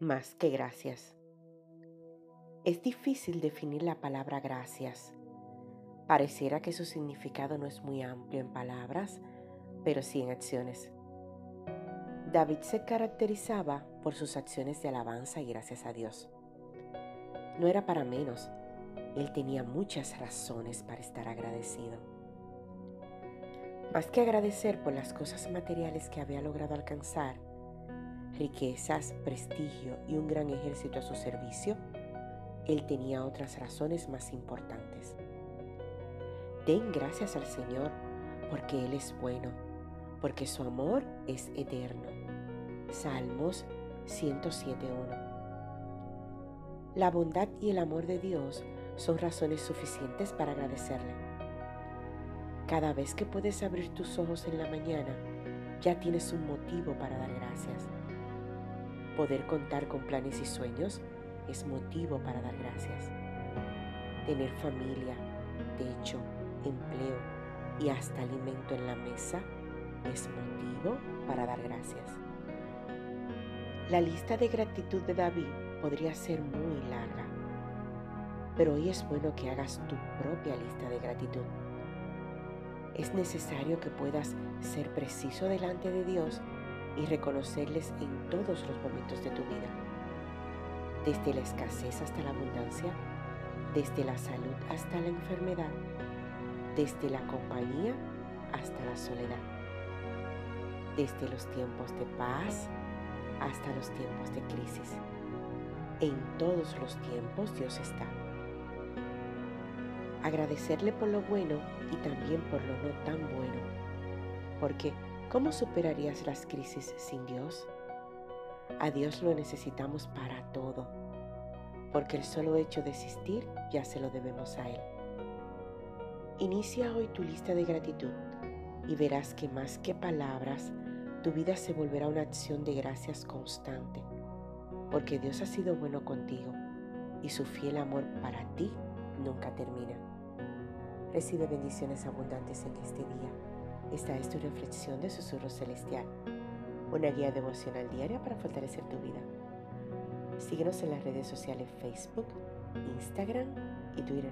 más que gracias. Es difícil definir la palabra gracias. Pareciera que su significado no es muy amplio en palabras, pero sí en acciones. David se caracterizaba por sus acciones de alabanza y gracias a Dios. No era para menos, él tenía muchas razones para estar agradecido. Más que agradecer por las cosas materiales que había logrado alcanzar, riquezas, prestigio y un gran ejército a su servicio, él tenía otras razones más importantes. Den gracias al Señor porque Él es bueno, porque su amor es eterno. Salmos 107.1 La bondad y el amor de Dios son razones suficientes para agradecerle. Cada vez que puedes abrir tus ojos en la mañana, ya tienes un motivo para dar gracias. Poder contar con planes y sueños es motivo para dar gracias. Tener familia, techo, empleo y hasta alimento en la mesa es motivo para dar gracias. La lista de gratitud de David podría ser muy larga, pero hoy es bueno que hagas tu propia lista de gratitud. Es necesario que puedas ser preciso delante de Dios y reconocerles en todos los momentos de tu vida, desde la escasez hasta la abundancia, desde la salud hasta la enfermedad, desde la compañía hasta la soledad, desde los tiempos de paz hasta los tiempos de crisis. En todos los tiempos Dios está. Agradecerle por lo bueno y también por lo no tan bueno, porque ¿Cómo superarías las crisis sin Dios? A Dios lo necesitamos para todo, porque el solo hecho de existir ya se lo debemos a Él. Inicia hoy tu lista de gratitud y verás que más que palabras, tu vida se volverá una acción de gracias constante, porque Dios ha sido bueno contigo y su fiel amor para ti nunca termina. Recibe bendiciones abundantes en este día esta es tu reflexión de Susurro Celestial, una guía devocional diaria para fortalecer tu vida. Síguenos en las redes sociales Facebook, Instagram y Twitter.